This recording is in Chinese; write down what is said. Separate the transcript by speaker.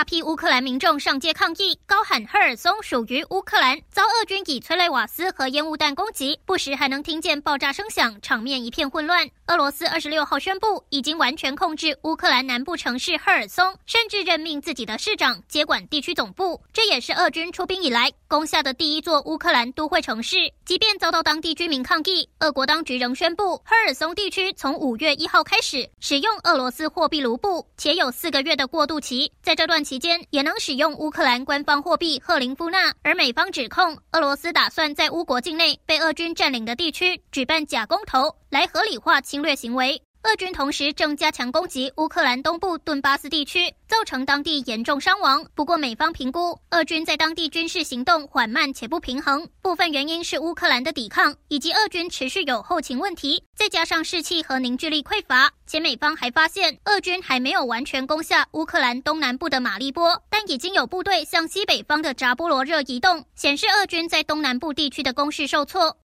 Speaker 1: 大批乌克兰民众上街抗议，高喊赫尔松属于乌克兰，遭俄军以催泪瓦斯和烟雾弹攻击，不时还能听见爆炸声响，场面一片混乱。俄罗斯二十六号宣布，已经完全控制乌克兰南部城市赫尔松，甚至任命自己的市长接管地区总部。这也是俄军出兵以来攻下的第一座乌克兰都会城市。即便遭到当地居民抗议，俄国当局仍宣布，赫尔松地区从五月一号开始使用俄罗斯货币卢布，且有四个月的过渡期。在这段期间，也能使用乌克兰官方货币赫林夫纳。而美方指控俄罗斯打算在乌国境内被俄军占领的地区举办假公投，来合理化侵略行为。俄军同时正加强攻击乌克兰东部顿巴斯地区，造成当地严重伤亡。不过，美方评估，俄军在当地军事行动缓慢且不平衡，部分原因是乌克兰的抵抗，以及俄军持续有后勤问题，再加上士气和凝聚力匮乏。且美方还发现，俄军还没有完全攻下乌克兰东南部的马利波，但已经有部队向西北方的扎波罗热移动，显示俄军在东南部地区的攻势受挫。